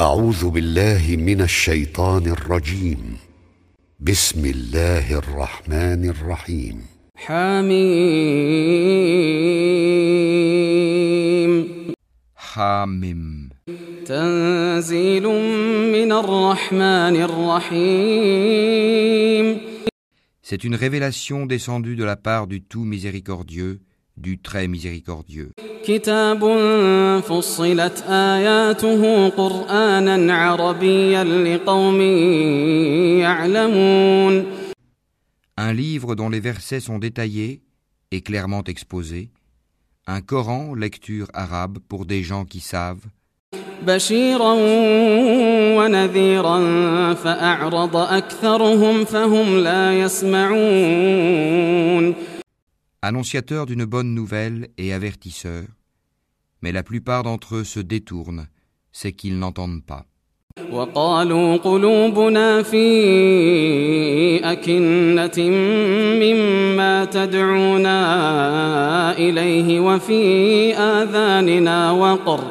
أعوذ بالله من الشيطان الرجيم بسم الله الرحمن الرحيم حميم Hamim. تنزيل من الرحمن الرحيم C'est une révélation descendue de la part du tout miséricordieux, du très miséricordieux. كتاب فصلت آياته قرآنا عربيا لقوم يعلمون Un livre dont les versets sont détaillés et clairement exposés. Un Coran, lecture arabe pour des gens qui savent. بشيرا ونذيرا فأعرض أكثرهم فهم لا يسمعون Annonciateur d'une bonne nouvelle et avertisseur. Mais la plupart d'entre eux se détournent, c'est qu'ils n'entendent pas. وقالوا قلوبنا في أكنة مما تدعونا إليه وفي آذاننا وقر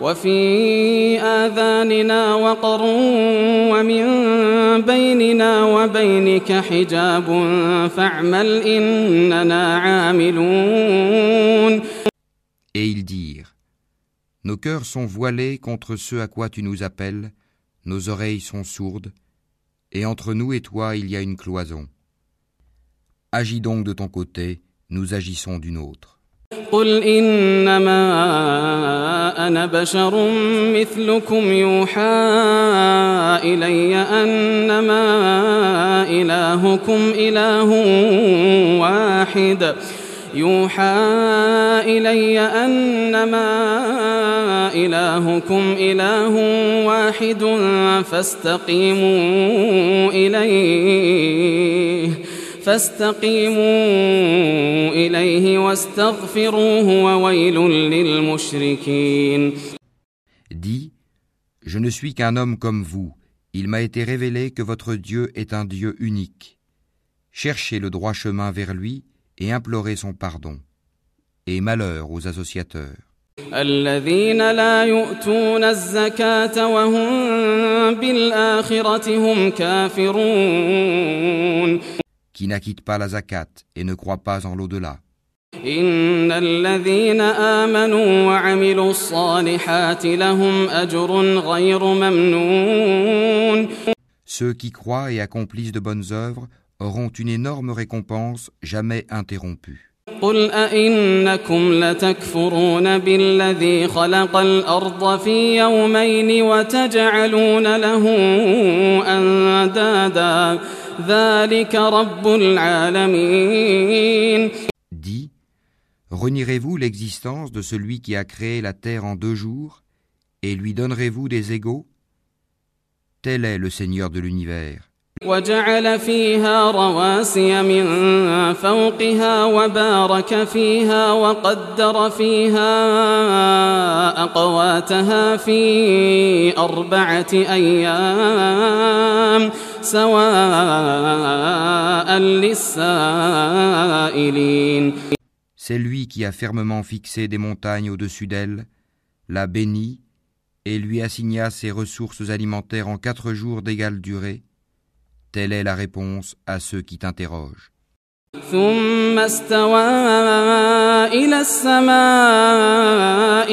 وفي آذاننا وقر ومن بيننا وبينك حجاب فاعمل إننا عاملون Et ils dirent Nos cœurs sont voilés contre ce à quoi tu nous appelles, nos oreilles sont sourdes, et entre nous et toi il y a une cloison. Agis donc de ton côté, nous agissons d'une autre. قل إنما أنا بشر مثلكم يوحى إلي أنما إلهكم إله واحد يوحى إلي أنما إلهكم إله واحد فاستقيموا إليه فاستقيموا إليه واستغفروه وويل للمشركين Dis Je ne suis qu'un homme comme vous, il m'a été révélé que votre Dieu est un Dieu unique. Cherchez le droit chemin vers lui et implorez son pardon. Et malheur aux associateurs. الذين لا يؤتون الزكاة وهم بالآخرة هم كافرون qui n'acquittent pas la zakat et ne croient pas en l'au-delà. إن الذين آمنوا وعملوا الصالحات لهم أجر غير ممنون Ceux qui croient et accomplissent de bonnes œuvres auront une énorme récompense jamais interrompue. قل أئنكم لتكفرون بالذي خلق الأرض في يومين وتجعلون له أندادا ذلك رب العالمين Dis, renierez-vous l'existence de celui qui a créé la terre en deux jours et lui donnerez-vous des égaux Tel est le Seigneur de l'univers. وجعل فيها رواسي من فوقها وبارك فيها وقدر فيها أقواتها في أربعة أيام سواء للسائلين C'est lui qui a fermement fixé des montagnes au-dessus d'elle, l'a bénie et lui assigna ses ressources alimentaires en quatre jours d'égale durée. Telle est la réponse à ceux qui t'interrogent. ثم استوى إلى السماء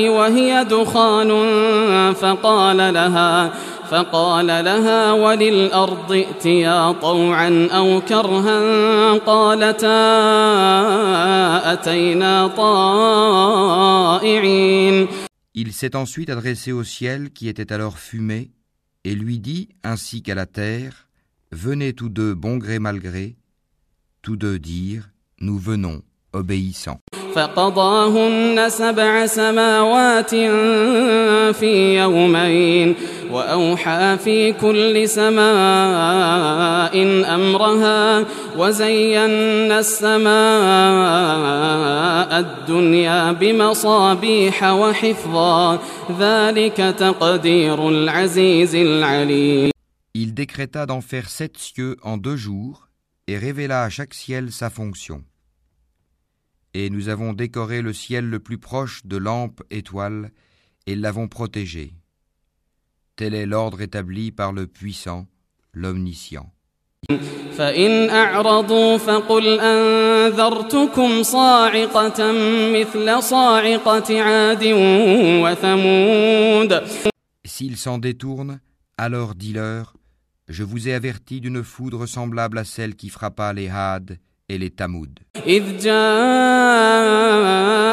وهي دخان فقال لها فقال لها وللأرض ائتيا طوعا أو كرها قالتا أتينا طائعين Il s'est ensuite adressé au ciel qui était alors fumé et lui dit ainsi qu'à la terre Venez tous deux bon gré mal gré. Tous deux dirent Nous venons, obéissants. فقضاهن سبع سماوات في يومين وأوحى في كل سماء أمرها وزينا السماء الدنيا بمصابيح وحفظا ذلك تقدير العزيز العليم Il décréta d'en faire sept cieux en deux jours et révéla à chaque ciel sa fonction. Et nous avons décoré le ciel le plus proche de lampes étoiles et l'avons protégé. Tel est l'ordre établi par le puissant, l'omniscient. فإن أعرضوا فقل أنذرتكم صاعقة مثل صاعقة عاد وثمود S'ils s'en détournent, alors dis-leur Je vous ai averti d'une foudre semblable à celle qui frappa les Had et les Tamoud. إذ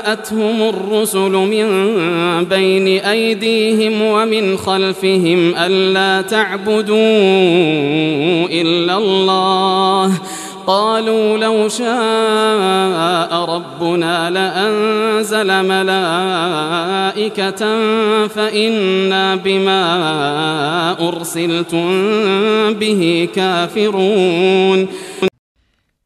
جاءتهم الرسل من بين أيديهم ومن خلفهم ألا تعبدوا إلا الله. قالوا لو شاء ربنا لأنزل ملائكة فإنا بما أرسلتم به كافرون.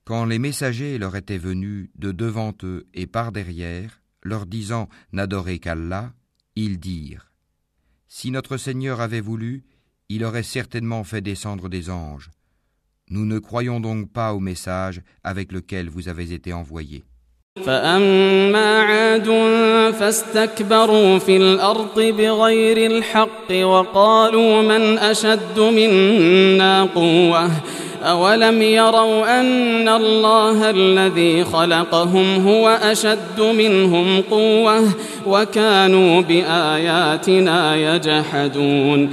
Quand les messagers leur étaient venus de devant eux et par derrière, leur disant N'adorez qu'Allah, ils dirent Si notre Seigneur avait voulu, il aurait certainement fait descendre des anges. Nous ne croyons donc pas au message avec lequel vous avez été envoyés. فأما عاد فاستكبروا في الأرض بغير الحق وقالوا من أشد منا قوة أولم يروا أن الله الذي خلقهم هو أشد منهم قوة وكانوا بآياتنا يجحدون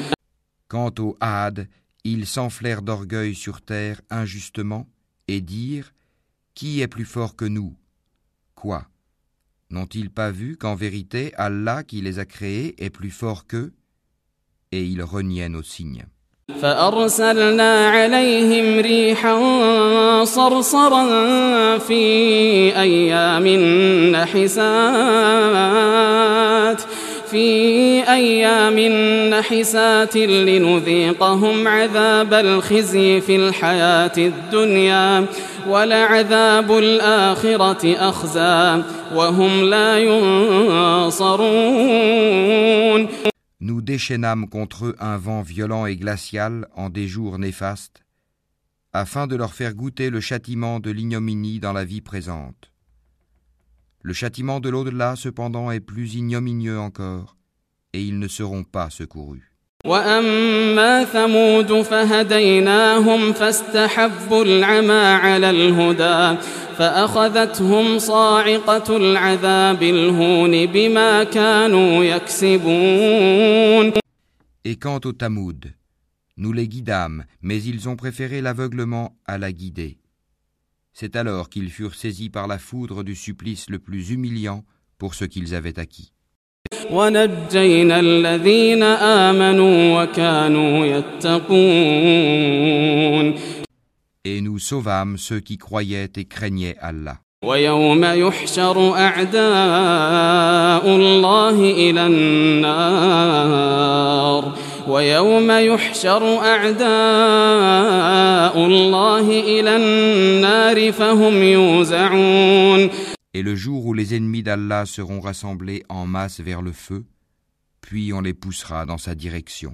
Quant aux Had, ils s'enflèrent d'orgueil sur terre injustement et dirent Qui est plus fort que nous Quoi N'ont-ils pas vu qu'en vérité Allah qui les a créés est plus fort qu'eux Et ils reniaient nos signes. فأرسلنا عليهم ريحا صرصرا في أيام نحسات في أيام نحسات لنذيقهم عذاب الخزي في الحياة الدنيا ولعذاب الآخرة أخزى وهم لا ينصرون. Nous déchaînâmes contre eux un vent violent et glacial en des jours néfastes, afin de leur faire goûter le châtiment de l'ignominie dans la vie présente. Le châtiment de l'au-delà, cependant, est plus ignominieux encore, et ils ne seront pas secourus. وأما ثمود فهديناهم فاستحبوا العمى على الهدى فأخذتهم صاعقة العذاب الهون بما كانوا يكسبون Et quant aux Tamoud, nous les guidâmes, mais ils ont préféré l'aveuglement à la guider. C'est alors qu'ils furent saisis par la foudre du supplice le plus humiliant pour ce qu'ils avaient acquis. Et nous sauvâmes ceux qui croyaient et craignaient Allah. ويوم يحشر أعداء الله إلى النار ويوم يحشر أعداء الله إلى النار فهم يوزعون Et le jour où les ennemis d'Allah seront rassemblés en masse vers le feu, puis on les poussera dans sa direction.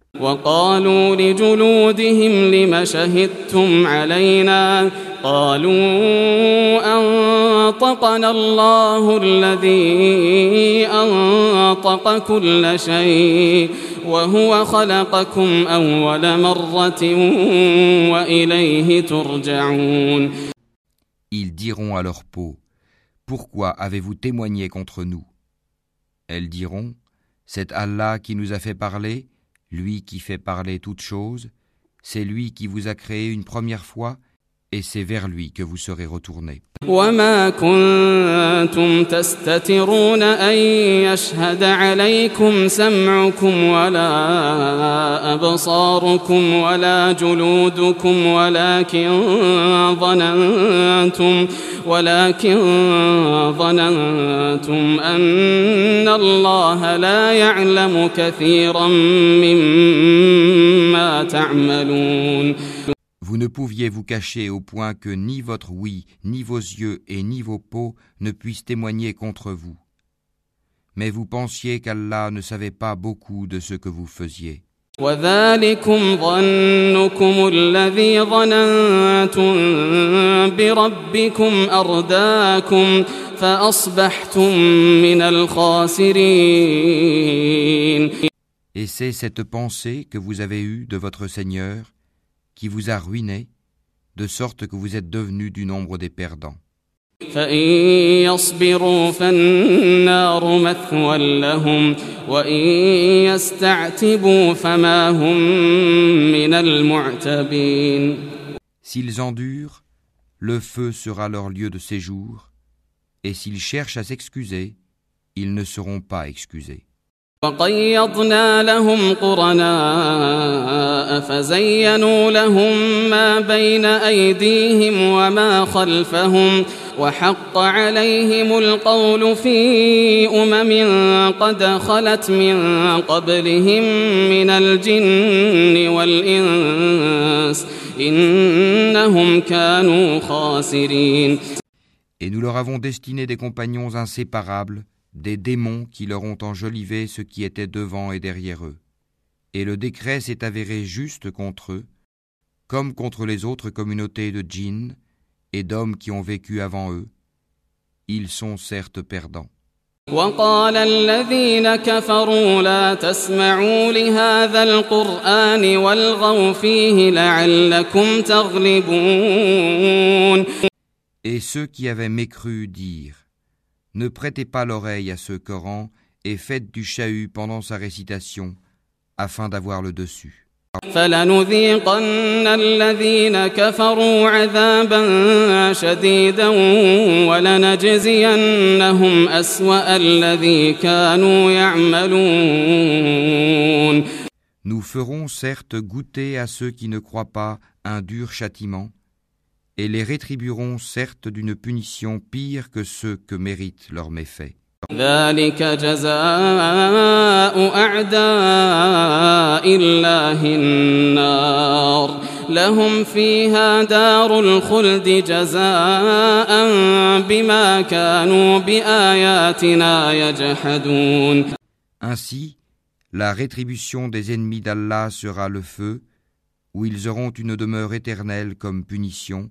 وقالوا لجلودهم لم شهدتم علينا قالوا أنطقنا الله الذي أنطق كل شيء وهو خلقكم أول مرة وإليه ترجعون Ils diront à leur peau, Pourquoi avez-vous témoigné contre nous Elles diront, C'est Allah qui nous a fait parler, lui qui fait parler toutes choses, c'est lui qui vous a créé une première fois, et c'est vers lui que vous serez retournés. وما كنتم تستترون أن يشهد عليكم سمعكم ولا أبصاركم ولا جلودكم ولكن ظننتم ولكن ظننتم أن الله لا يعلم كثيرا مما تعملون Vous ne pouviez vous cacher au point que ni votre oui, ni vos yeux et ni vos peaux ne puissent témoigner contre vous. Mais vous pensiez qu'Allah ne savait pas beaucoup de ce que vous faisiez. وذلكم ظنكم الذي ظننتم بربكم أرداكم فأصبحتم من الخاسرين Et c'est cette pensée que vous avez eue de votre Seigneur qui vous a ruiné, de sorte que vous êtes devenu du nombre des perdants. فإن يصبروا فالنار مثوى لهم وإن يستعتبوا فما هم من المعتبين S'ils endurent, le feu sera leur lieu de séjour, et s'ils cherchent à s'excuser, ils ne seront pas excusés. وقيضنا لهم قرناء فزينوا لهم ما بين أيديهم وما خلفهم وحق عليهم القول في أمم قد خلت من قبلهم من الجن والإنس إنهم كانوا خاسرين. Et nous leur avons destiné des compagnons inséparables, des démons qui leur ont enjolivé ce qui était devant et derrière eux. Et le décret s'est avéré juste contre eux, comme contre les autres communautés de djinns et d'hommes qui ont vécu avant eux. Ils sont certes perdants. وقال الذين كفروا لا تسمعوا لهذا القرآن والغوا فيه لعلكم تغلبون Et ceux qui avaient mécru dirent ne prêtez pas l'oreille à ce Coran et faites du chahut pendant sa récitation afin d'avoir le dessus. Nous ferons certes goûter à ceux qui ne croient pas un dur châtiment et les rétribuerons certes d'une punition pire que ceux que méritent leurs méfaits. ذلك جزاء أعداء الله النار لهم فيها دار الخلد جزاء بما كانوا بآياتنا يجحدون Ainsi, la rétribution des ennemis d'Allah sera le feu, où ils auront une demeure éternelle comme punition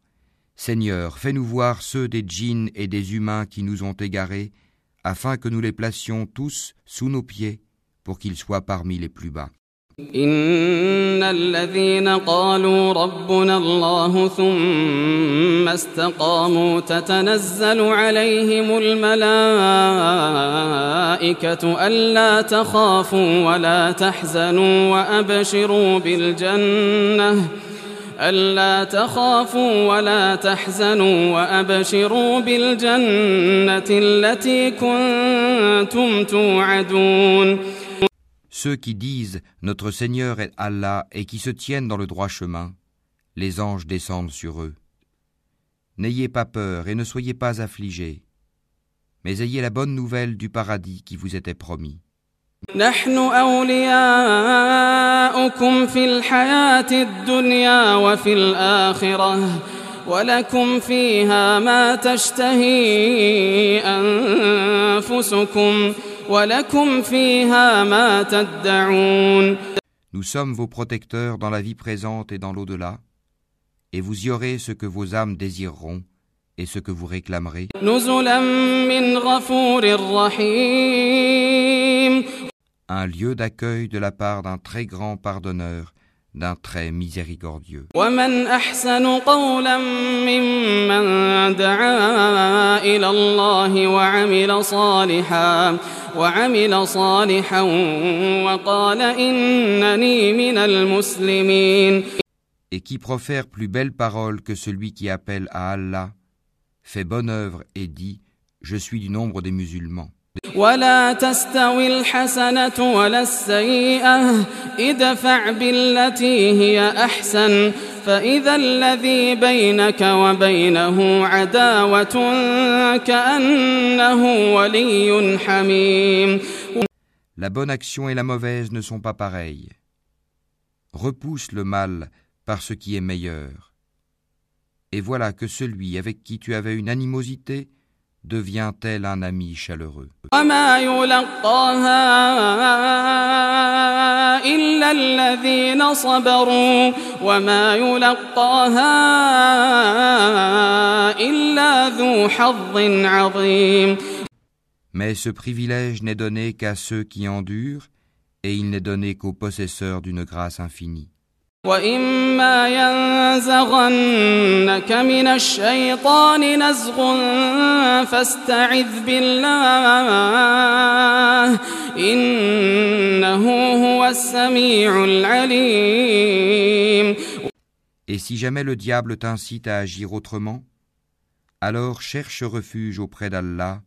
Seigneur, fais-nous voir ceux des djinns et des humains qui nous ont égarés, afin que nous les placions tous sous nos pieds, pour qu'ils soient parmi les plus bas. إن الذين قالوا ربنا الله ثم استقاموا تتنزل عليهم الملائكة ألا تخافوا ولا تحزنوا وأبشروا بالجنة ألا تخافوا ولا تحزنوا وأبشروا بالجنة التي كنتم توعدون Ceux qui disent Notre Seigneur est Allah et qui se tiennent dans le droit chemin, les anges descendent sur eux. N'ayez pas peur et ne soyez pas affligés, mais ayez la bonne nouvelle du paradis qui vous était promis. نحن أولياؤكم في الحياة الدنيا وفي الآخرة ولكم فيها ما تشتهي أنفسكم ولكم فيها ما تدعون Nous sommes vos protecteurs dans la vie présente et dans l'au-delà, et vous y aurez ce que vos âmes désireront et ce que vous réclamerez, نزلا من غفور رحيم un lieu d'accueil de la part d'un très grand pardonneur, d'un très miséricordieux. ومن أحسن قولا ممن دعا إلى الله وعمل صالحا وعمل صالحا وقال إنني من المسلمين Et qui profère plus belle parole que celui qui appelle à Allah, fait bonne œuvre et dit Je suis du nombre des musulmans. ولا تستوي الحسنة ولا السيئة ادفع بالتي هي أحسن فإذا الذي بينك وبينه عداوة كأنه ولي حميم La bonne action et la mauvaise ne sont pas pareilles. Repousse le mal par ce qui est meilleur. Et voilà que celui avec qui tu avais une animosité devient-elle un ami chaleureux? Mais ce privilège n'est donné qu'à ceux qui endurent, et il n'est donné qu'aux possesseurs d'une grâce infinie. وإما ينزغنك من الشيطان نزغ فاستعذ بالله إنه هو السميع العليم Et si jamais le diable t'incite à agir autrement, alors cherche refuge auprès d'Allah,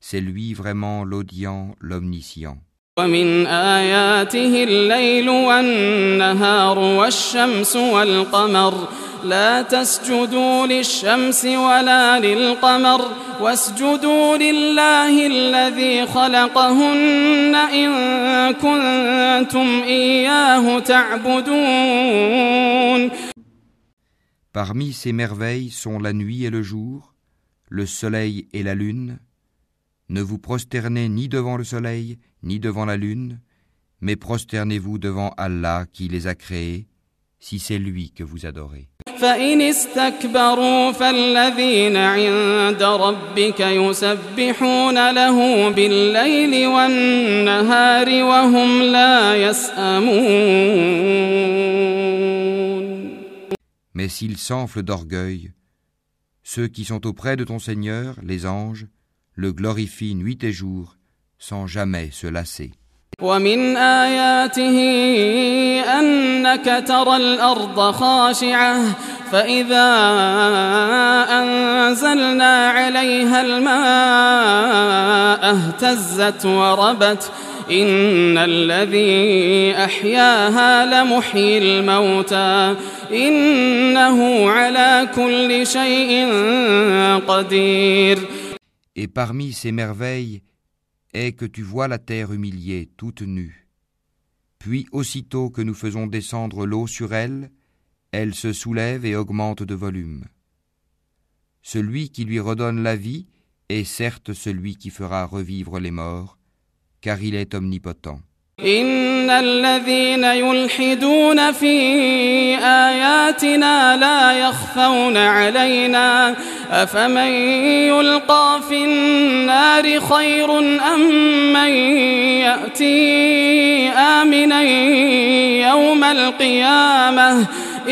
c'est lui vraiment l'audient, l'omniscient. ومن آياته الليل والنهار والشمس والقمر لا تسجدوا للشمس ولا للقمر واسجدوا لله الذي خلقهن إن كنتم إياه تعبدون Parmi ces merveilles sont la nuit et le jour, le soleil et la lune. Ne vous prosternez ni devant le soleil, ni devant la lune, mais prosternez-vous devant Allah qui les a créés, si c'est lui que vous adorez. فإن استكبروا فالذين عند ربك يسبحون له بالليل والنهار وهم لا يسأمون Mais s'ils s'enflent d'orgueil, ceux qui sont auprès de ton Seigneur, les anges, le glorifient nuit et jour, sans jamais se lasser. ومن آياته أنك ترى الأرض خاشعة فإذا أنزلنا عليها الماء اهتزت وربت. إن الذي أحياها لمحيي الموتى. إنه على كل شيء قدير. Et parmi ces merveilles est que tu vois la terre humiliée, toute nue. Puis aussitôt que nous faisons descendre l'eau sur elle, elle se soulève et augmente de volume. Celui qui lui redonne la vie est certes celui qui fera revivre les morts, car il est omnipotent. إن الذين يلحدون في آياتنا لا يخفون علينا. أفمن يلقى في النار خير أم من يأتي آمنا يوم القيامة؟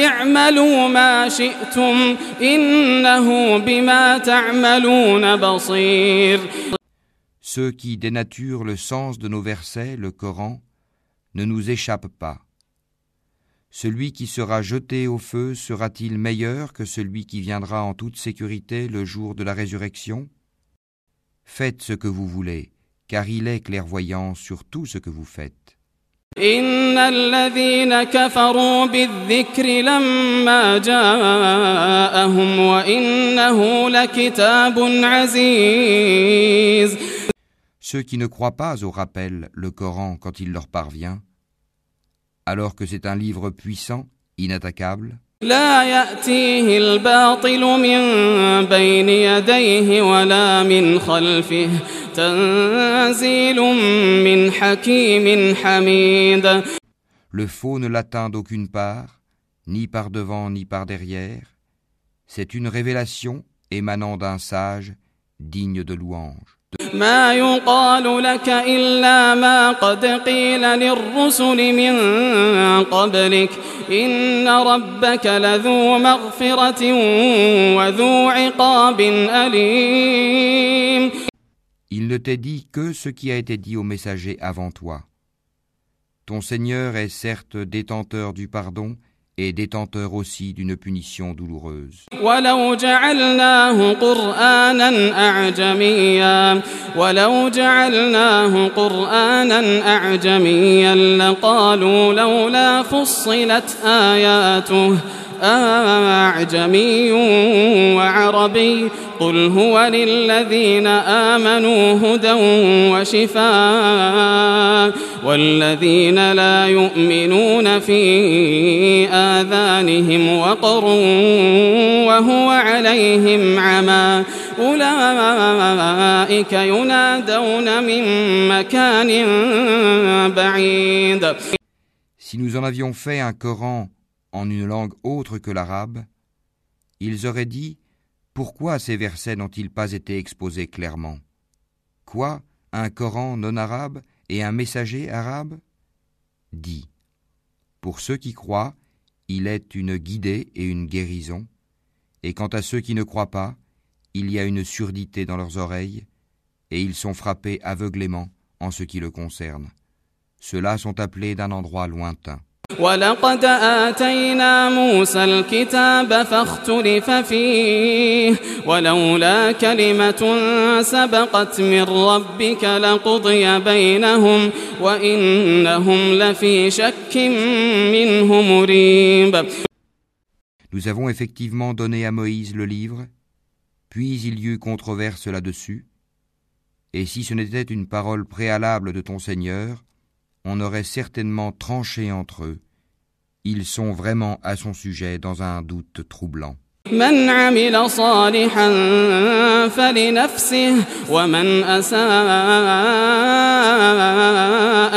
اعملوا ما شئتم إنه بما تعملون بصير. Ceux qui dénaturent le sens de nos versets, le Coran, ne nous échappent pas. Celui qui sera jeté au feu sera-t-il meilleur que celui qui viendra en toute sécurité le jour de la résurrection Faites ce que vous voulez, car il est clairvoyant sur tout ce que vous faites. إن الذين كفروا بالذكر لما جاءهم وإنه لكتاب عزيز Ceux qui ne croient pas au rappel, le Coran, quand il leur parvient, alors que c'est un livre puissant, inattaquable, لا يأتيه الباطل من بين يديه ولا من خلفه تنزيل من حكيم حميد le faux ne l'atteint d'aucune part, ni par devant ni par derrière. C'est une révélation émanant d'un sage digne de louange. ما يقال لك إلا ما قد قيل للرسل من قبلك إن ربك لذو مغفرة وذو عقاب أليم Il ne t'est dit que ce qui a été dit aux messagers avant toi. Ton Seigneur est certes détenteur du pardon et détenteur aussi d'une punition douloureuse. ولو جعلناه قرآنا أعجميا ولو جعلناه قرآنا أعجميا لقالوا لولا فصلت آياته أعجمي وعربي قل هو للذين آمنوا هدى وشفاء والذين لا يؤمنون في آذانهم وقر وهو عليهم عمى أولئك ينادون من مكان بعيد. Si nous en avions fait un Coran en une langue autre que l'arabe, ils auraient dit Pourquoi ces versets n'ont-ils pas été exposés clairement? Quoi Un Coran non arabe et un messager arabe? Dit Pour ceux qui croient, il est une guidée et une guérison, et quant à ceux qui ne croient pas, il y a une surdité dans leurs oreilles, et ils sont frappés aveuglément en ce qui le concerne. Ceux-là sont appelés d'un endroit lointain. ولقد آتينا موسى الكتاب فاختلف فيه ولولا كلمة سبقت من ربك لقضي بينهم وإنهم لفي شك منه مريب Nous avons effectivement donné à Moïse le livre, puis il y eut controverse là-dessus, et si ce n'était une parole préalable de ton Seigneur, on aurait certainement tranché entre eux. Ils sont vraiment à son sujet dans un doute troublant. من عمل صالحا فلنفسه ومن أساء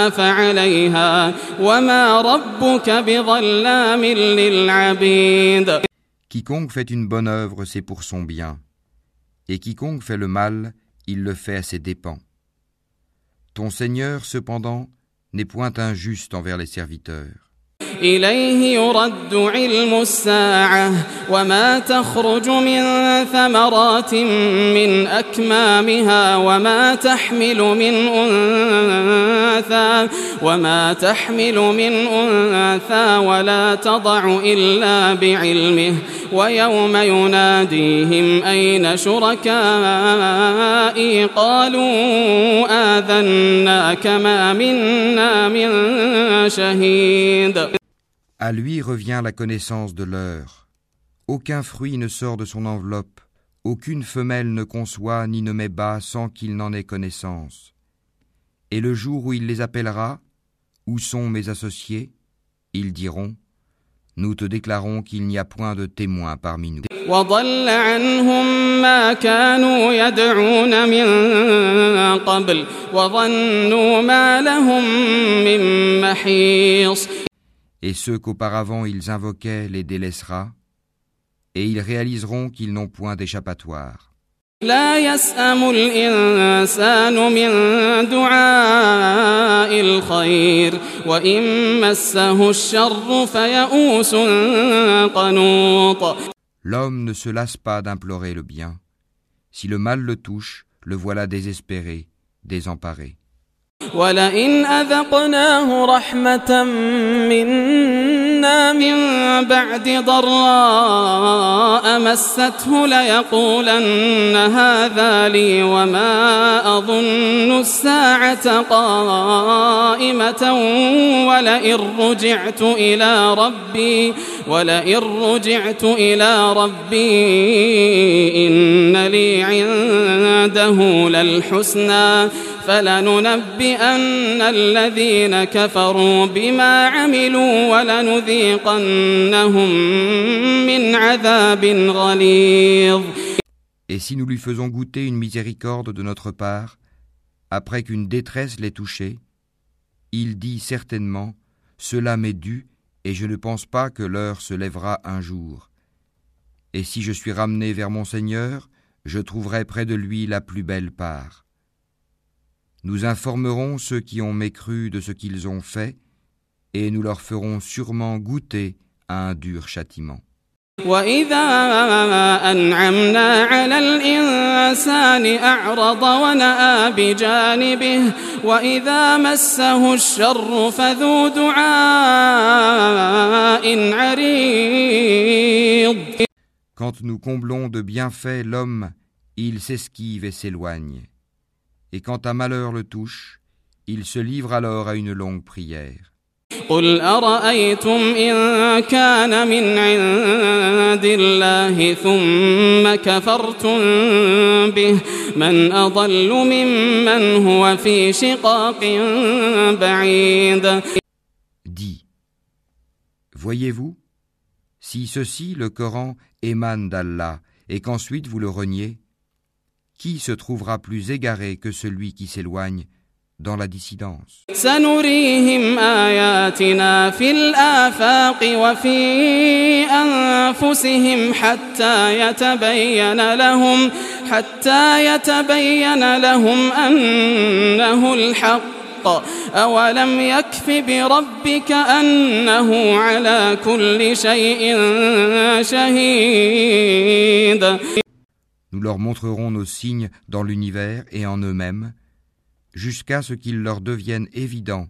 فعليها وما ربك بظلام للعبيد Quiconque fait une bonne œuvre, c'est pour son bien, et quiconque fait le mal, il le fait à ses dépens. Ton Seigneur, cependant, n'est point injuste envers les serviteurs. إليه يرد علم الساعة وما تخرج من ثمرات من أكمامها وما تحمل من أنثى وما تحمل من أنثى ولا تضع إلا بعلمه ويوم يناديهم أين شركائي قالوا آذناك ما منا من شهيد À lui revient la connaissance de l'heure. Aucun fruit ne sort de son enveloppe, aucune femelle ne conçoit ni ne met bas sans qu'il n'en ait connaissance. Et le jour où il les appellera, Où sont mes associés Ils diront, Nous te déclarons qu'il n'y a point de témoin parmi nous. وضل عنهم ما كانوا يدعون من قبل وظنوا ما لهم من محيص et ceux qu'auparavant ils invoquaient les délaissera, et ils réaliseront qu'ils n'ont point d'échappatoire. L'homme ne se lasse pas d'implorer le bien. Si le mal le touche, le voilà désespéré, désemparé. ولئن أذقناه رحمة منا من بعد ضراء مسته ليقولن هذا لي وما أظن الساعة قائمة ولئن رجعت إلى ربي ولئن رجعت إلى ربي إن لي عنده للحسنى فلننبئن الذين كفروا بما عملوا ولنذيقنهم من عذاب غليظ Et si nous lui faisons goûter une miséricorde de notre part, après qu'une détresse l'ait touché, il dit certainement Cela m'est dû, et je ne pense pas que l'heure se lèvera un jour. Et si je suis ramené vers mon Seigneur, je trouverai près de lui la plus belle part. Nous informerons ceux qui ont mécru de ce qu'ils ont fait, et nous leur ferons sûrement goûter à un dur châtiment. وإذا أنعمنا على الإنسان أعرض ونأى بجانبه وإذا مسه الشر فذو دعاء عريض Quand nous comblons de bienfaits l'homme, il s'esquive et s'éloigne. Et quand un malheur le touche, il se livre alors à une longue prière. قل أرأيتم إن كان من عند الله ثم كفرتم به من أضل ممن هو في شقاق بعيد Dis, voyez-vous, si ceci, le Coran, émane d'Allah, et qu'ensuite vous le reniez, qui se trouvera plus égaré que celui qui s'éloigne dans la dissidence سنريهم آياتنا في الآفاق وفي أنفسهم حتى يتبين لهم حتى يتبين لهم أنه الحق أولم يكف بربك أنه على كل شيء شهيد Leur montrerons nos signes dans l'univers et en eux-mêmes, jusqu'à ce qu'il leur devienne évident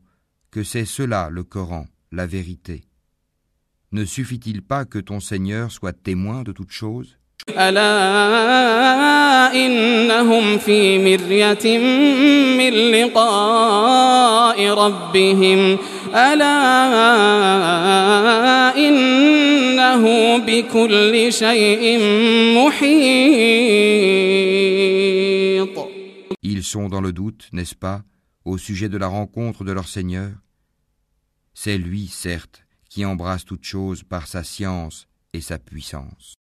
que c'est cela le Coran, la vérité. Ne suffit-il pas que ton Seigneur soit témoin de toutes choses? Sont dans le doute, n'est-ce pas, au sujet de la rencontre de leur Seigneur? C'est lui, certes, qui embrasse toutes choses par sa science et sa puissance.